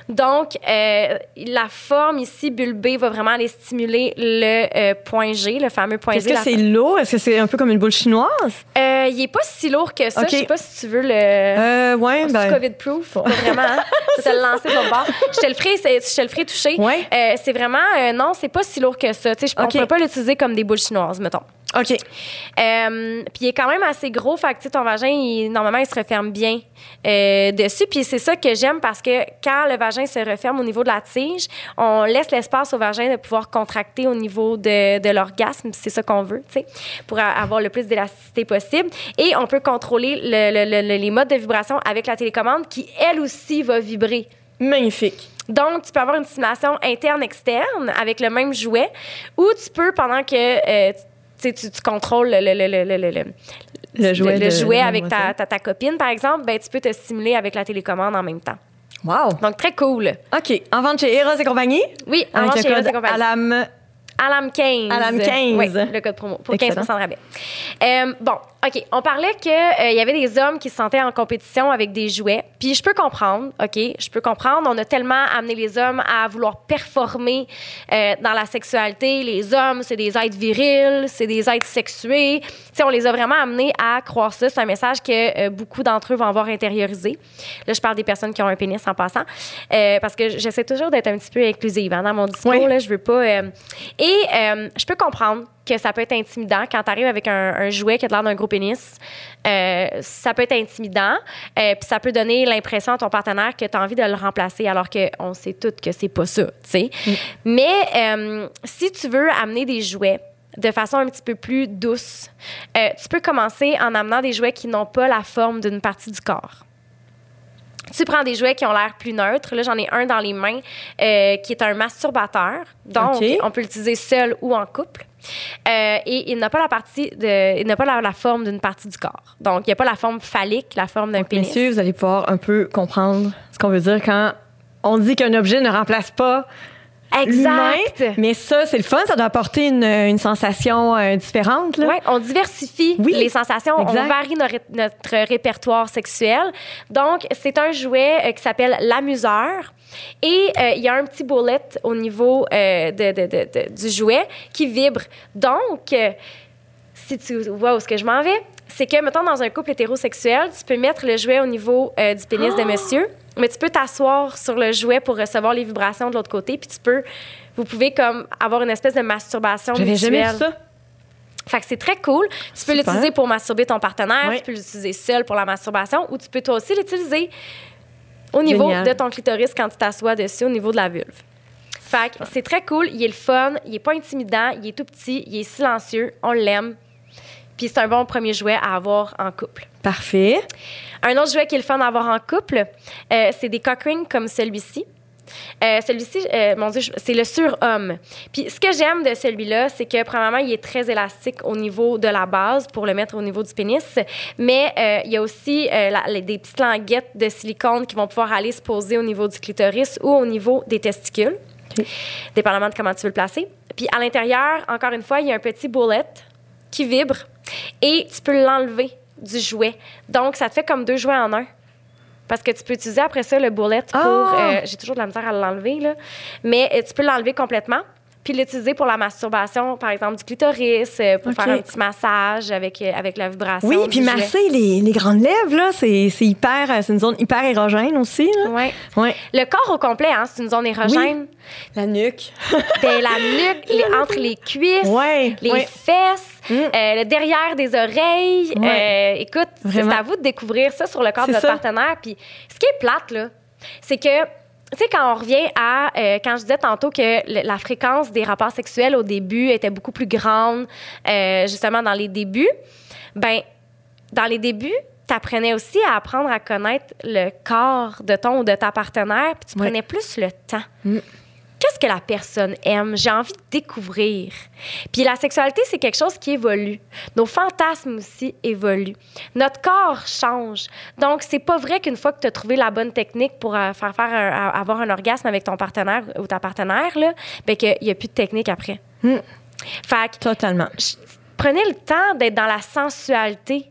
B: Donc, euh, la forme ici bulbée va vraiment aller stimuler le euh, point G, le fameux point
A: Est-ce
B: G.
A: que
B: la-
A: c'est lourd? Est-ce que c'est un peu comme une boule chinoise?
B: Euh, il est pas si lourd que ça. Je sais pas si tu veux le.
A: Euh, ouais,
B: C'est
A: ben.
B: COVID-proof, pas vraiment. Hein? Je vais te le lancer de l'autre bord. Je te le ferai, je te le ferai toucher.
A: Ouais.
B: C'est vraiment, non, c'est pas si lourd que ça. Tu sais, je-
A: Ok.
B: On peut pas l'utiliser comme des boules chinoises, mettons.
A: OK.
B: Euh, puis il est quand même assez gros, fait que tu sais, ton vagin, il- normalement, il se referme bien euh, dessus. Puis c'est ça que j'aime parce que quand le vagin se referme au niveau de la tige, on laisse l'espace au vagin de pouvoir contracter au niveau de, de l'orgasme. C'est ça qu'on veut, tu sais, pour avoir le plus d'élasticité possible. Et on peut contrôler le- le- le- le- les modes de vibration avec la télécommande qui, elle aussi, va vibrer.
A: Magnifique.
B: Donc, tu peux avoir une stimulation interne-externe avec le même jouet ou tu peux, pendant que euh, tu, tu, contrôles le- le- le- le- le- le-
A: Le jouet de-
B: avec ta, ta, ta copine, par exemple, ben, tu peux te stimuler avec la télécommande en même temps.
A: Wow.
B: Donc, très cool.
A: OK. En vente chez Eros et compagnie?
B: Oui, en vente chez Eros et compagnie.
A: ALAM.
B: Alam 15.
A: Alam 15.
B: Oui, le code promo pour 15
A: Excellent.
B: de rabais. Euh, bon, OK. On parlait qu'il y avait des hommes qui se sentaient en compétition avec des jouets. Puis je peux comprendre, OK? Je peux comprendre. On a tellement amené les hommes à vouloir performer euh, dans la sexualité. Les hommes, c'est des êtres virils, c'est des êtres sexués. Tu sais, on les a vraiment amenés à croire ça. C'est un message que euh, beaucoup d'entre eux vont avoir intériorisé. Là, je parle des personnes qui ont un pénis en passant. Euh, parce que j'essaie toujours d'être un petit peu inclusive hein, dans mon discours.
A: Oui.
B: Là, je veux pas. euh, et euh, je peux comprendre que ça peut être intimidant quand tu arrives avec un, un jouet qui a l'air d'un gros pénis. Euh, ça peut être intimidant. euh, Puis ça peut donner l'impression à ton partenaire que tu as envie de le remplacer, alors qu'on sait toutes que c'est pas ça. tu sais. Mais euh, si tu veux amener des jouets de façon un petit peu plus douce, tu peux commencer en amenant des jouets qui n'ont pas la forme d'une partie du corps. Tu prends des jouets qui ont l'air plus neutres. Là, j'en ai un dans les mains euh, qui est un masturbateur. Donc, on peut l'utiliser seul ou en couple. Euh, et il n'a pas la partie de, il n'a pas la, la forme d'une partie du corps. Donc, il n'y a pas la forme phallique, la forme d'un pénis.
A: Messieurs, vous allez pouvoir un peu comprendre ce qu'on veut dire quand on dit qu'un objet ne remplace pas.
B: Exact.
A: Mais ça, c'est le fun. Ça doit apporter une, une sensation euh, différente. Là.
B: Ouais, on diversifie
A: Oui,
B: les sensations,
A: exact.
B: on varie notre, notre répertoire sexuel. Donc, c'est un jouet euh, qui s'appelle l'amuseur. Et euh, il y a un petit bullet au niveau de, de- de- de- du jouet qui vibre. Donc, si tu vois où est-ce que je m'en vais, c'est que, mettons, dans un couple hétérosexuel, tu peux mettre le jouet au niveau du pénis
A: Ah!
B: de monsieur, mais tu peux t'asseoir sur le jouet pour recevoir les vibrations de l'autre côté, puis tu peux, vous pouvez comme avoir une espèce de masturbation
A: J'avais jamais vu ça.
B: Fait que c'est très cool. Tu peux
A: Super.
B: l'utiliser pour masturber ton partenaire,
A: Oui.
B: tu peux l'utiliser seul pour la masturbation ou tu peux toi aussi l'utiliser au niveau
A: Génial.
B: de ton clitoris quand tu t'assois dessus, au niveau de la vulve. Fait que c'est très cool, il est le fun, il est pas intimidant, il est tout petit, il est silencieux, on l'aime. Puis c'est un bon premier jouet à avoir en couple.
A: Parfait.
B: Un autre jouet qui est le fun à avoir en couple, euh, c'est des cock rings comme celui-ci. Euh, celui-ci, euh, mon Dieu, c'est le surhomme. Puis ce que j'aime de celui-là, c'est que premièrement, il est très élastique au niveau de la base pour le mettre au niveau du pénis, mais euh, il y a aussi la- les- des petites languettes de silicone qui vont pouvoir aller se poser au niveau du clitoris ou au niveau des testicules, dépendamment de comment tu veux le placer. Puis à l'intérieur, encore une fois, il y a un petit bullet qui vibre et tu peux l'enlever du jouet. Donc, ça te fait comme deux jouets en un. Parce que tu peux utiliser après ça le bullet pour.
A: Ah!
B: euh, J'ai toujours de la misère à l'enlever, là. Mais euh, tu peux l'enlever complètement. Puis l'utiliser pour la masturbation, par exemple, du clitoris, euh, pour faire un petit massage avec, euh, avec la vibration.
A: Oui, puis masser les, les grandes lèvres, là, c'est c'est hyper, euh, c'est une zone hyper érogène aussi. Là.
B: Ouais.
A: Ouais.
B: Le corps au complet, hein, c'est une zone érogène.
A: La nuque.
B: Ben, la nuque, les- entre les cuisses,
A: Ouais,
B: les
A: ouais.
B: fesses,
A: Mm.
B: euh, le derrière des oreilles. Euh, écoute, c'est
A: Vraiment.
B: c'est à vous de découvrir ça sur le corps de votre
A: ça.
B: partenaire. Puis, ce qui est plate, là, c'est que, tu sais, quand on revient à, euh, quand je disais tantôt que le- la fréquence des rapports sexuels au début était beaucoup plus grande, euh, justement dans les débuts, ben, dans les débuts, tu apprenais aussi à apprendre à connaître le corps de ton ou de ta partenaire, puis tu
A: Ouais.
B: prenais plus le temps.
A: Mm.
B: Qu'est-ce que la personne aime? J'ai envie de découvrir. Puis la sexualité, c'est quelque chose qui évolue. Nos fantasmes aussi évoluent. Notre corps change. Donc, c'est pas vrai qu'une fois que tu as trouvé la bonne technique pour euh, faire, faire un- avoir un orgasme avec ton partenaire ou ta partenaire, là, ben qu'il n'y a plus de technique après.
A: Mm.
B: Fait que
A: Totalement.
B: je- prenez le temps d'être dans la sensualité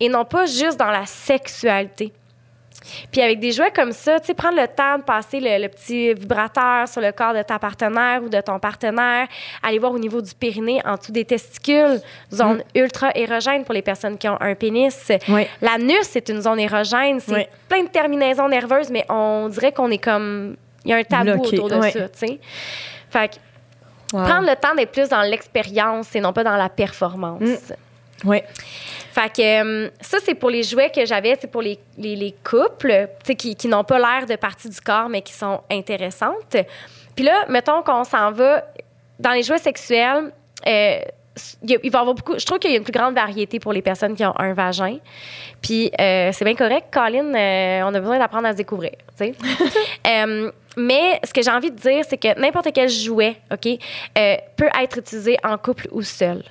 B: et non pas juste dans la sexualité. Puis avec des jouets comme ça, tu sais, prendre le temps de passer le, le petit vibrateur sur le corps de ta partenaire ou de ton partenaire, aller voir au niveau du périnée, en dessous des testicules, zone ultra érogène pour les personnes qui ont un pénis.
A: Oui.
B: L'anus, c'est une zone érogène, c'est
A: Oui.
B: plein de terminaisons nerveuses, mais on dirait qu'on est comme... Il y a un tabou
A: Bloqué,
B: autour de ça, tu sais. Fait que
A: Wow.
B: prendre le temps d'être plus dans l'expérience et non pas dans la performance.
A: Mm. Oui.
B: Fait que euh, ça, c'est pour les jouets que j'avais, c'est pour les, les, les couples, tu sais, qui, qui n'ont pas l'air de partie du corps, mais qui sont intéressantes. Puis là, mettons qu'on s'en va dans les jouets sexuels. euh, il va y avoir beaucoup. Je trouve qu'il y a une plus grande variété pour les personnes qui ont un vagin. Puis euh, c'est bien correct, Colin. euh, on a besoin d'apprendre à se découvrir. Euh, mais ce que j'ai envie de dire, c'est que n'importe quel jouet, OK, peut être utilisé en couple ou seul.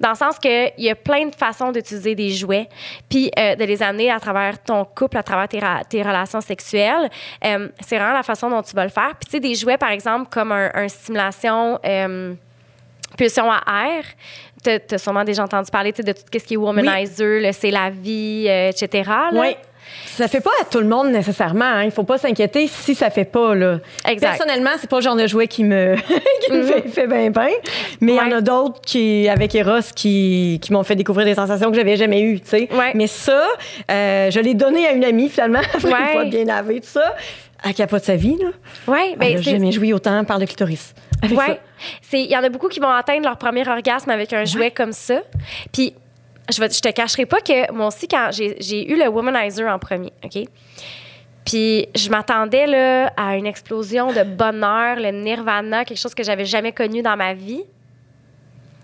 B: Dans le sens qu'il y a plein de façons d'utiliser des jouets, puis euh, de les amener à travers ton couple, à travers tes, tes relations sexuelles. Euh, c'est vraiment la façon dont tu vas le faire. Puis tu sais, des jouets, par exemple, comme un, un stimulation... euh, pulsion à air. Tu as sûrement déjà entendu parler de tout ce qui est womanizer, le c'est la vie, euh, etc. là.
A: Oui. Ça fait pas à tout le monde nécessairement. Hein. Il faut pas s'inquiéter si ça fait pas. Là.
B: Exact.
A: Personnellement, c'est pas le genre de jouet qui me, qui me fait, fait bien, bien. Mais il y en a d'autres qui, avec Eros qui, qui m'ont fait découvrir des sensations que j'avais jamais eues. tu sais.
B: Ouais.
A: Mais ça, euh, je l'ai donné à une amie finalement, après
B: Ouais.
A: une fois bien lavé, tout ça. Elle capote sa vie. Là.
B: Oui,
A: Elle
B: ben,
A: a jamais joui autant par le clitoris.
B: C'est il y en a beaucoup qui vont atteindre leur premier orgasme avec un jouet comme ça. Puis je vais je te cacherai pas que moi aussi quand j'ai eu le womanizer en premier, OK? Puis je m'attendais là à une explosion de bonheur, le nirvana, quelque chose que j'avais jamais connu dans ma vie.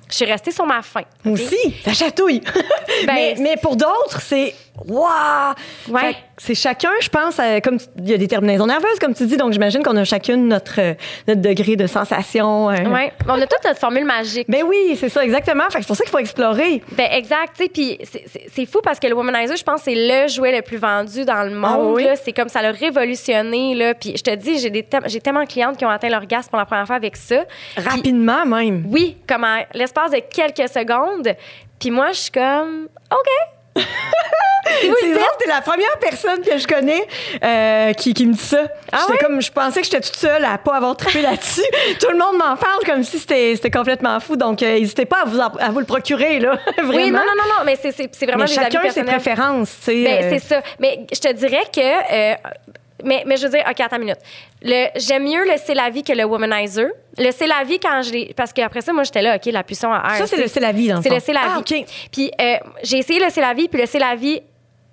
B: Je suis restée sur ma faim.
A: Moi
B: OK?
A: aussi, ça chatouille.
B: Ben,
A: mais, mais pour d'autres, c'est waouh!
B: Ouais.
A: C'est chacun, je pense, euh, comme il y a des terminaisons nerveuses, comme tu dis, donc j'imagine qu'on a chacune notre, euh, notre degré de sensation. euh.
B: Ouais. On a toute notre formule magique.
A: Ben oui, c'est ça, exactement. Fait c'est pour ça qu'il faut explorer.
B: Ben exact, tu sais, puis c'est- fou parce que le womanizer, je pense, c'est le jouet le plus vendu dans le monde.
A: Ah oui?
B: là. C'est comme ça l'a révolutionné là. Puis je te dis, j'ai j'ai tellement de clientes qui ont atteint l'orgasme pour la première fois avec ça.
A: Rapidement même.
B: oui, comme en l'espace de quelques secondes. Puis moi, je suis comme, ok.
A: C'est drôle, t'es la première personne que je connais euh, qui, qui me dit ça.
B: Ah ouais?
A: comme, je pensais que j'étais toute seule à pas avoir trippé là-dessus. Tout le monde m'en parle comme si c'était complètement fou. Donc, euh, n'hésitez pas à vous, en- à vous le procurer, là. Vraiment.
B: Oui, non, non, non, non, mais c'est- vraiment
A: Mais
B: des avis
A: chacun ses
B: personnels.
A: préférences, tu sais.
B: Ben,
A: euh,
B: c'est ça. Mais je te dirais que. Mais, mais je veux dire, OK, attends une minute. Le- J'aime mieux le C'est la vie que le womanizer. Le C'est la vie quand je l'ai. Parce qu'après ça, moi, j'étais là, OK, la puissance à air.
A: Ça, c'est le. C'est la vie, dans le
B: C'est le C'est la
A: Ah,
B: vie.
A: OK.
B: Puis euh, j'ai essayé le C'est la vie, puis le C'est la vie,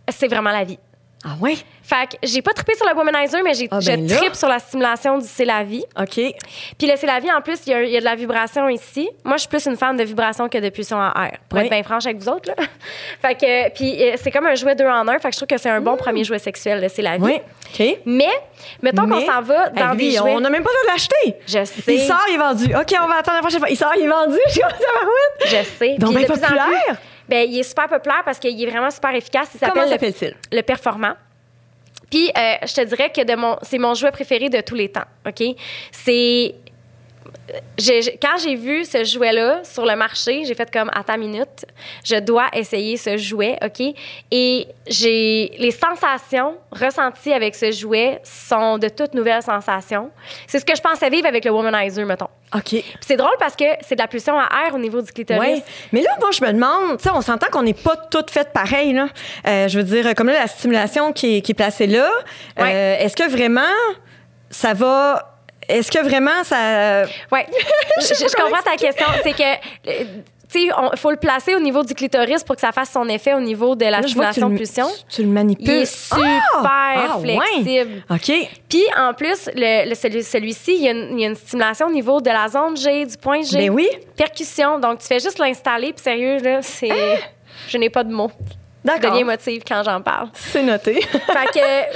B: c'est vraiment la vie.
A: Ah ouais?
B: Fait que j'ai pas trippé sur le womanizer, mais j'ai,
A: Ah,
B: je
A: ben
B: trippe sur la stimulation du C'est la vie.
A: OK.
B: Puis le C'est la vie, en plus, il y, a, il y a de la vibration ici. Moi, je suis plus une fan de vibration que de pulsion à air, pour
A: Oui.
B: être bien franche avec vous autres. Là. fait que, puis euh, c'est comme un jouet deux en un. Fait que je trouve que c'est un bon premier jouet sexuel, le C'est la vie.
A: Oui. OK.
B: Mais, mettons qu'on s'en va dans
A: lui,
B: des jouets.
A: on n'a même pas besoin de l'acheter.
B: Je sais.
A: Il sort, il est vendu. OK, on va attendre la prochaine fois. Il sort, il est vendu. Je
B: sais.
A: Donc,
B: Puis
A: ben
B: de plus en
A: populaire.
B: Ben, il est super populaire parce qu'il est vraiment super efficace. Il
A: Comment
B: s'appelle le-
A: s'appelle-t-il?
B: le performant. Puis, euh, je te dirais que de mon, c'est mon jouet préféré de tous les temps. OK? C'est. Quand j'ai vu ce jouet-là sur le marché, j'ai fait comme attends une minute, je dois essayer ce jouet, OK? Et j'ai les sensations ressenties avec ce jouet sont de toutes nouvelles sensations. C'est ce que je pensais vivre avec le womanizer, mettons.
A: OK.
B: C'est drôle parce que c'est de la pulsion à air au niveau du clitoris.
A: Ouais. Mais là, moi, je me demande, tu sais, on s'entend qu'on n'est pas toutes faites pareil, là. Euh, je veux dire, comme là, la stimulation qui est, qui est placée là,
B: Ouais.
A: euh, est-ce que vraiment ça va. Est-ce que vraiment ça.
B: Ouais. je, je- je comprends ta question. C'est que, euh, tu sais, il faut le placer au niveau du clitoris pour que ça fasse son effet au niveau de la
A: Là, je vois que tu
B: stimulation
A: le-
B: pulsion.
A: Tu le manipules.
B: Il est super
A: Ah, ouais.
B: flexible.
A: OK.
B: Puis, en plus, le, le- celui, celui-ci, il y, a une, il y a une stimulation au niveau de la zone G, du point G.
A: Ben oui.
B: Percussion. Donc, tu fais juste l'installer. Puis, sérieux, là, c'est. Je n'ai pas de mots. Je deviens émotive quand j'en parle.
A: C'est noté.
B: fait que,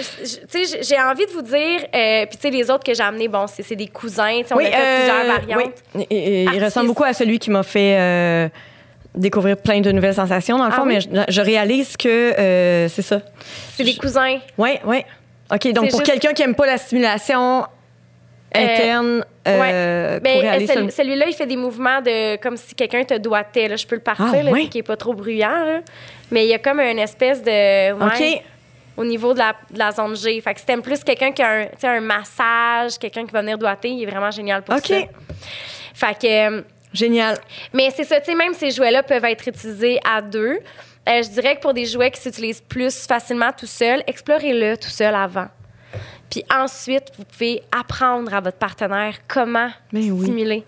B: tu sais, j'ai envie de vous dire, euh, puis tu sais, les autres que j'ai amenés, bon, c'est c'est des cousins, tu sais, on a fait plusieurs
A: euh,
B: variantes.
A: oui. Et- et il ressemble beaucoup à celui qui m'a fait euh, découvrir plein de nouvelles sensations, dans le
B: Ah
A: fond,
B: oui?
A: mais je, je réalise que c'est ça.
B: C'est des cousins.
A: Oui, oui. OK, donc pour
B: juste-
A: quelqu'un qui n'aime pas la stimulation interne, euh,
B: ouais. Ben, celui-
A: ça-
B: celui-là, il fait des mouvements de comme si quelqu'un te doigtait. Là. Je peux le partir,
A: Ah,
B: là, qu'il n'est pas trop bruyant. là. Mais il y a comme une espèce de. ouais,
A: OK.
B: Au niveau de la, de la zone G. Fait que si t'aimes plus quelqu'un qui a un, un massage, quelqu'un qui va venir doigter, il est vraiment génial pour ça. Fait que. euh,
A: Génial.
B: Mais c'est ça, tu sais, même ces jouets-là peuvent être utilisés à deux. Euh, je dirais que pour des jouets qui s'utilisent plus facilement tout seul, explorez-le tout seul avant. Puis ensuite, vous pouvez apprendre à votre partenaire comment
A: Mais oui.
B: stimuler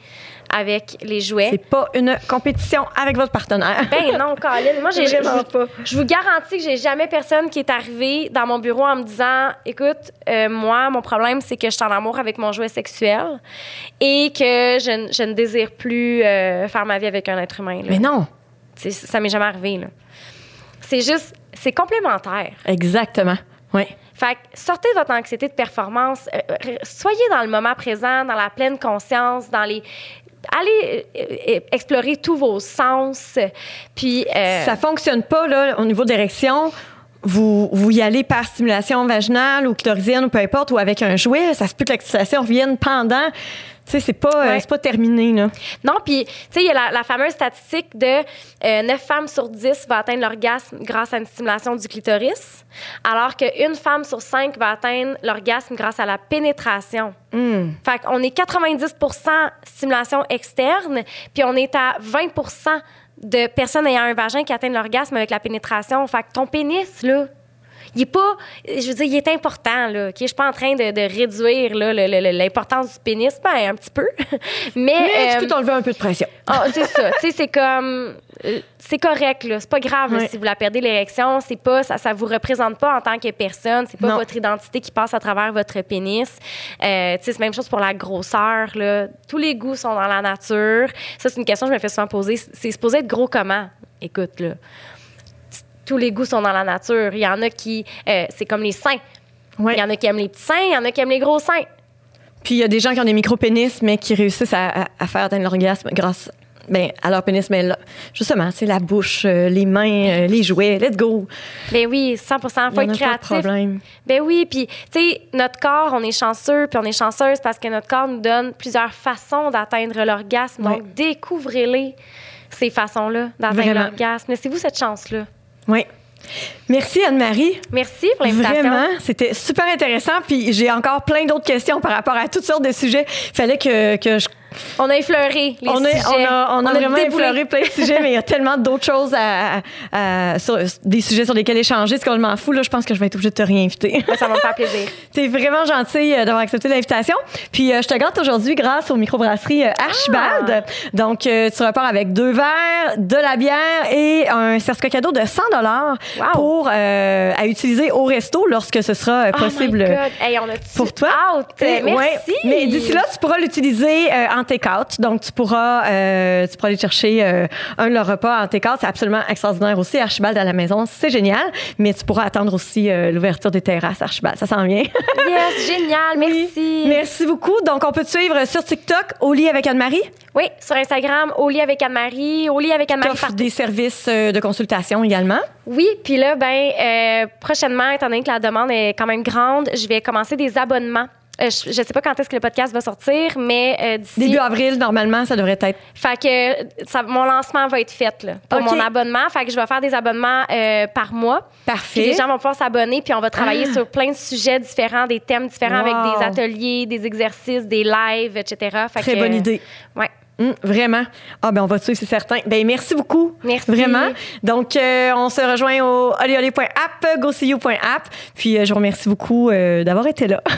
B: avec les jouets.
A: C'est pas une compétition avec votre partenaire.
B: Ben non, Colin. Moi, j'ai
A: Vraiment
B: je,
A: pas.
B: je vous garantis que j'ai jamais personne qui est arrivé dans mon bureau en me disant Écoute, euh, moi, mon problème, c'est que je suis en amour avec mon jouet sexuel et que je, ne- je ne désire plus euh, faire ma vie avec un être humain. là.
A: Mais non.
B: Tu sais, ça m'est jamais arrivé. C'est juste, c'est complémentaire.
A: Exactement. Oui.
B: Fait que sortez de votre anxiété de performance, euh, euh, soyez dans le moment présent, dans la pleine conscience, dans les allez euh, explorer tous vos sens. Puis, euh,
A: Ça fonctionne pas là, au niveau d'érection. Vous, vous y allez par stimulation vaginale ou clitoridienne ou peu importe, ou avec un jouet. Ça se peut que l'excitation revienne pendant. Sais, c'est pas, euh,
B: Ouais.
A: c'est pas terminé, là.
B: Non, puis, tu sais, il y a la, la fameuse statistique de euh, 9 femmes sur 10 va atteindre l'orgasme grâce à une stimulation du clitoris, alors qu'une femme sur 5 va atteindre l'orgasme grâce à la pénétration.
A: Hmm.
B: Fait qu'on est 90% stimulation externe, puis on est à 20% de personnes ayant un vagin qui atteignent l'orgasme avec la pénétration. Fait que ton pénis, là, il est pas, je veux dire, il est important, là. OK? Je suis pas en train de, de réduire l'importance du pénis, ben, un petit peu. Mais,
A: Mais tu
B: euh,
A: peux t'enlever un peu de pression.
B: ah, c'est ça. tu sais, c'est comme. euh, C'est correct, là. C'est pas grave là, si vous la perdez l'érection. C'est pas, ça, ça vous représente pas en tant que personne. C'est pas
A: Non.
B: votre identité qui passe à travers votre pénis. Euh, tu sais, c'est la même chose pour la grosseur, là. Tous les goûts sont dans la nature. Ça, c'est une question que je me fais souvent poser. C'est supposé être gros comment? Écoute, là. Tous les goûts sont dans la nature. Il y en a qui. euh, c'est comme les seins.
A: Ouais.
B: Il y en a qui aiment les petits seins, il y en a qui aiment les gros seins.
A: Puis il y a des gens qui ont des micro-pénis, mais qui réussissent à, à- à faire atteindre l'orgasme grâce ben, à leur pénis. Mais là, justement, c'est la bouche, euh, les mains, euh, les jouets. Let's go.
B: Ben oui, 100
A: Il
B: Faut être
A: a pas de
B: créatif.
A: problème.
B: Ben oui, puis tu sais, notre corps, on est chanceux, puis on est chanceuse parce que notre corps nous donne plusieurs façons d'atteindre l'orgasme.
A: Ouais.
B: Donc, découvrez-les, ces façons-là d'atteindre l'orgasme. Laissez-vous cette chance-là.
A: Oui. Merci Anne-Marie.
B: Merci pour l'invitation.
A: Vraiment, c'était super intéressant. Puis j'ai encore plein d'autres questions par rapport à toutes sortes de sujets. Fallait que, que je
B: On a effleuré les
A: on,
B: sujets.
A: on a, on a vraiment
B: déboulé.
A: effleuré plein de sujets, mais il y a tellement d'autres choses à, à- à- sur, des sujets sur lesquels échanger. C'est complètement fou. Là, je pense que je vais être obligée de te réinviter.
B: Ça va me faire plaisir.
A: T'es vraiment gentil euh, d'avoir accepté l'invitation. Puis euh, je te gâte aujourd'hui grâce aux microbrasseries euh, Archibald. Donc euh, tu repars avec deux verres, de la bière et un certificat cadeau de 100 dollars
B: Wow.
A: pour euh, à utiliser au resto lorsque ce sera possible.
B: Oh my God. Hey, on a
A: pour toi?
B: Out. Merci.
A: ouais. Mais d'ici là, tu pourras l'utiliser euh, en take-out. Donc, tu pourras, euh, tu pourras aller chercher euh, un de leurs repas en take-out. C'est absolument extraordinaire aussi. Archibald à la maison, c'est génial. Mais tu pourras attendre aussi euh, l'ouverture des terrasses Archibald. Ça s'en vient.
B: Yes, génial. Merci.
A: Merci beaucoup. Donc, on peut te suivre sur TikTok, au lit avec Anne-Marie?
B: Oui, sur Instagram, au lit avec Anne-Marie, au lit avec Anne-Marie partout.
A: des services de consultation également?
B: Oui, puis là, ben, prochainement, étant donné que la demande est quand même grande, je vais commencer des abonnements. Euh, je, je sais pas quand est-ce que le podcast va sortir, mais euh, d'ici.
A: Début avril, normalement, ça devrait être.
B: Fait que ça- mon lancement va être fait là, pour mon abonnement. Fait que je vais faire des abonnements euh, par mois.
A: Parfait.
B: Puis les gens vont pouvoir s'abonner, puis on va travailler
A: Ah.
B: sur plein de sujets différents, des thèmes différents,
A: Wow.
B: avec des ateliers, des exercices, des lives, etc. Fait
A: Très
B: que,
A: bonne idée.
B: Ouais.
A: Hum, vraiment. Ah ben on va te suivre, c'est certain. Ben merci beaucoup.
B: Merci.
A: Vraiment. Donc euh, on se rejoint au olioli.app, goseyou.app. Puis euh, je vous remercie beaucoup euh, d'avoir été là.